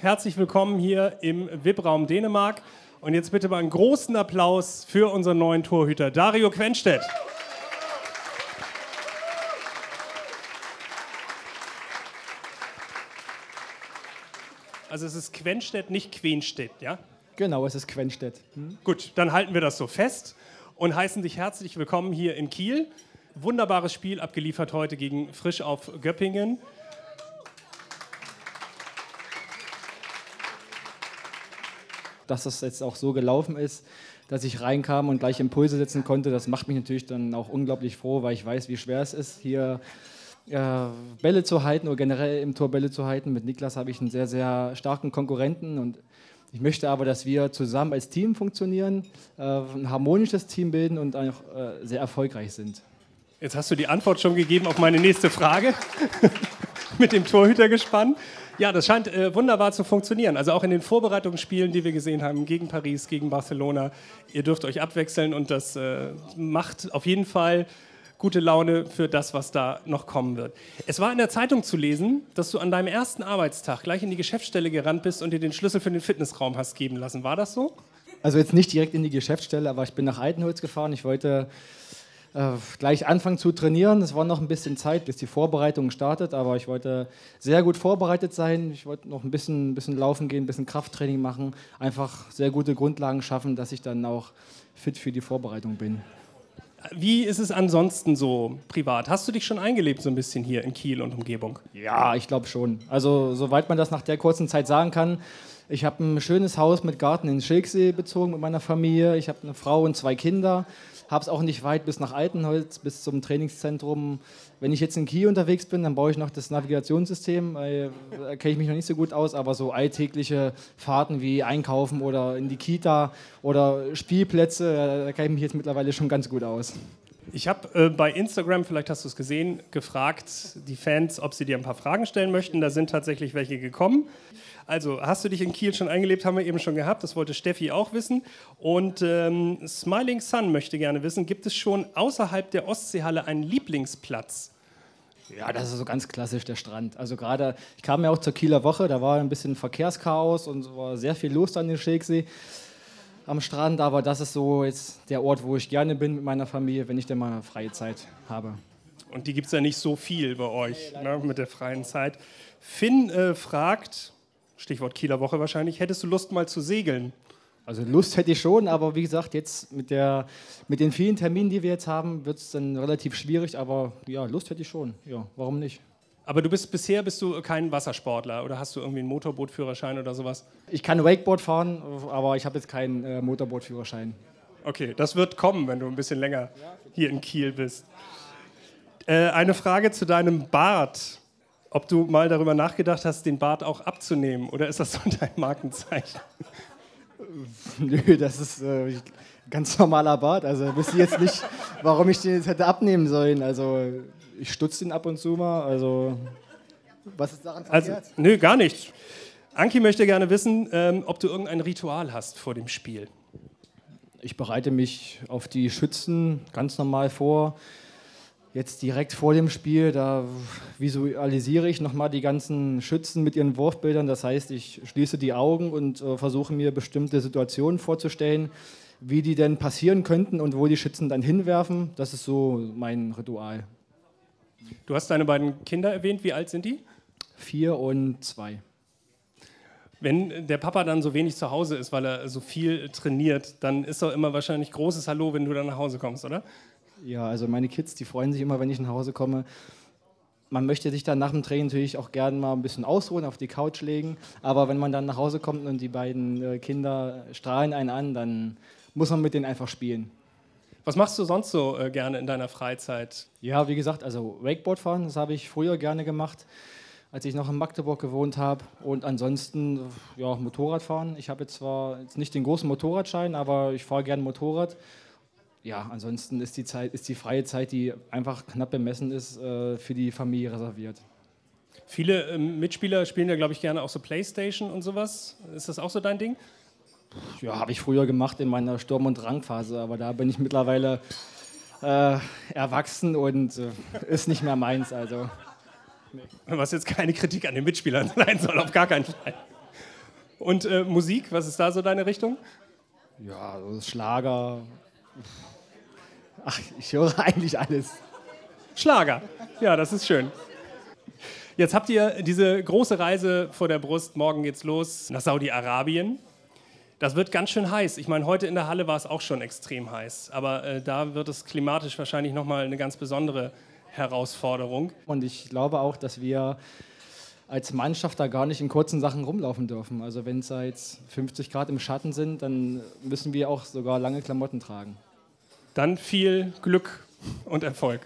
Herzlich willkommen hier im VIP-Raum Dänemark. Und jetzt bitte mal einen großen Applaus für unseren neuen Torhüter, Dario Quenstedt. Also es ist Quenstedt, nicht Quenstedt, ja? Genau, es ist Quenstedt. Hm? Gut, dann halten wir das so fest und heißen dich herzlich willkommen hier in Kiel. Wunderbares Spiel abgeliefert heute gegen Frisch auf Göppingen. Dass das jetzt auch so gelaufen ist, dass ich reinkam und gleich Impulse setzen konnte, das macht mich natürlich dann auch unglaublich froh, weil ich weiß, wie schwer es ist, hier äh, Bälle zu halten oder generell im Tor Bälle zu halten. Mit Niklas habe ich einen sehr, sehr starken Konkurrenten und ich möchte aber, dass wir zusammen als Team funktionieren, äh, ein harmonisches Team bilden und auch äh, sehr erfolgreich sind. Jetzt hast du die Antwort schon gegeben auf meine nächste Frage. Mit dem Torhüter gespannt. Ja, das scheint äh, wunderbar zu funktionieren. Also auch in den Vorbereitungsspielen, die wir gesehen haben, gegen Paris, gegen Barcelona. Ihr dürft euch abwechseln und das äh, macht auf jeden Fall gute Laune für das, was da noch kommen wird. Es war in der Zeitung zu lesen, dass du an deinem ersten Arbeitstag gleich in die Geschäftsstelle gerannt bist und dir den Schlüssel für den Fitnessraum hast geben lassen. War das so? Also jetzt nicht direkt in die Geschäftsstelle, aber ich bin nach Altenholz gefahren. Ich wollte äh, gleich anfangen zu trainieren. Es war noch ein bisschen Zeit, bis die Vorbereitung startet, aber ich wollte sehr gut vorbereitet sein. Ich wollte noch ein bisschen, bisschen laufen gehen, ein bisschen Krafttraining machen, einfach sehr gute Grundlagen schaffen, dass ich dann auch fit für die Vorbereitung bin. Wie ist es ansonsten so privat? Hast du dich schon eingelebt so ein bisschen hier in Kiel und Umgebung? Ja, ich glaube schon. Also soweit man das nach der kurzen Zeit sagen kann. Ich habe ein schönes Haus mit Garten in Schilksee bezogen mit meiner Familie. Ich habe eine Frau und zwei Kinder habe es auch nicht weit bis nach Altenholz, bis zum Trainingszentrum. Wenn ich jetzt in Kiel unterwegs bin, dann baue ich noch das Navigationssystem. Da kenne ich mich noch nicht so gut aus, aber so alltägliche Fahrten wie Einkaufen oder in die Kita oder Spielplätze, da kenne ich mich jetzt mittlerweile schon ganz gut aus. Ich habe äh, bei Instagram, vielleicht hast du es gesehen, gefragt, die Fans, ob sie dir ein paar Fragen stellen möchten. Da sind tatsächlich welche gekommen. Also, hast du dich in Kiel schon eingelebt? Haben wir eben schon gehabt. Das wollte Steffi auch wissen. Und ähm, Smiling Sun möchte gerne wissen: Gibt es schon außerhalb der Ostseehalle einen Lieblingsplatz? Ja, das ist so ganz klassisch der Strand. Also gerade, ich kam ja auch zur Kieler Woche, da war ein bisschen Verkehrschaos und war sehr viel los an den Schilksee am Strand, aber das ist so jetzt der Ort, wo ich gerne bin mit meiner Familie, wenn ich denn mal freie Zeit habe. Und die gibt es ja nicht so viel bei euch ne, mit der freien Zeit. Finn äh, fragt, Stichwort Kieler Woche wahrscheinlich, hättest du Lust mal zu segeln? Also Lust hätte ich schon, aber wie gesagt, jetzt mit, der, mit den vielen Terminen, die wir jetzt haben, wird es dann relativ schwierig, aber ja, Lust hätte ich schon. Ja, warum nicht? Aber du bist bisher bist du kein Wassersportler oder hast du irgendwie einen Motorbootführerschein oder sowas? Ich kann Wakeboard fahren, aber ich habe jetzt keinen äh, Motorbootführerschein. Okay, das wird kommen, wenn du ein bisschen länger hier in Kiel bist. Äh, eine Frage zu deinem Bart. Ob du mal darüber nachgedacht hast, den Bart auch abzunehmen oder ist das so dein Markenzeichen? Nö, das ist äh, ganz normaler Bart. Also wüsste ich jetzt nicht, warum ich den jetzt hätte abnehmen sollen. Also ich stutze ihn ab und zu mal. Also, was ist daran verkehrt? Also, nö, gar nichts. Anki möchte gerne wissen, ähm, ob du irgendein Ritual hast vor dem Spiel. Ich bereite mich auf die Schützen ganz normal vor. Jetzt direkt vor dem Spiel, da visualisiere ich nochmal die ganzen Schützen mit ihren Wurfbildern. Das heißt, ich schließe die Augen und äh, versuche mir bestimmte Situationen vorzustellen, wie die denn passieren könnten und wo die Schützen dann hinwerfen. Das ist so mein Ritual. Du hast deine beiden Kinder erwähnt. Wie alt sind die? Vier und zwei. Wenn der Papa dann so wenig zu Hause ist, weil er so viel trainiert, dann ist doch immer wahrscheinlich großes Hallo, wenn du dann nach Hause kommst, oder? Ja, also meine Kids, die freuen sich immer, wenn ich nach Hause komme. Man möchte sich dann nach dem Training natürlich auch gerne mal ein bisschen ausruhen, auf die Couch legen. Aber wenn man dann nach Hause kommt und die beiden äh, Kinder strahlen einen an, dann muss man mit denen einfach spielen. Was machst du sonst so äh, gerne in deiner Freizeit? Ja, wie gesagt, also Wakeboard fahren, das habe ich früher gerne gemacht, als ich noch in Magdeburg gewohnt habe. Und ansonsten, ja, Motorrad fahren. Ich habe jetzt zwar jetzt nicht den großen Motorradschein, aber ich fahre gerne Motorrad. Ja, ansonsten ist die Zeit, ist die freie Zeit, die einfach knapp bemessen ist, äh, für die Familie reserviert. Viele ähm, Mitspieler spielen ja, glaube ich, gerne auch so Playstation und sowas. Ist das auch so dein Ding? Ja, habe ich früher gemacht in meiner Sturm- und Drangphase, aber da bin ich mittlerweile äh, erwachsen und äh, ist nicht mehr meins. Also. Was jetzt keine Kritik an den Mitspielern sein soll, auf gar keinen Fall. Und äh, Musik, was ist da so deine Richtung? Ja, so Schlager. Ach, ich höre eigentlich alles. Schlager. Ja, das ist schön. Jetzt habt ihr diese große Reise vor der Brust. Morgen geht's los nach Saudi-Arabien. Das wird ganz schön heiß. Ich meine, heute in der Halle war es auch schon extrem heiß. Aber äh, da wird es klimatisch wahrscheinlich nochmal eine ganz besondere Herausforderung. Und ich glaube auch, dass wir als Mannschaft da gar nicht in kurzen Sachen rumlaufen dürfen. Also wenn es jetzt 50 Grad im Schatten sind, dann müssen wir auch sogar lange Klamotten tragen. Dann viel Glück und Erfolg.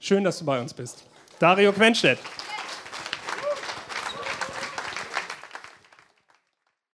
Schön, dass du bei uns bist. Dario Quenstedt.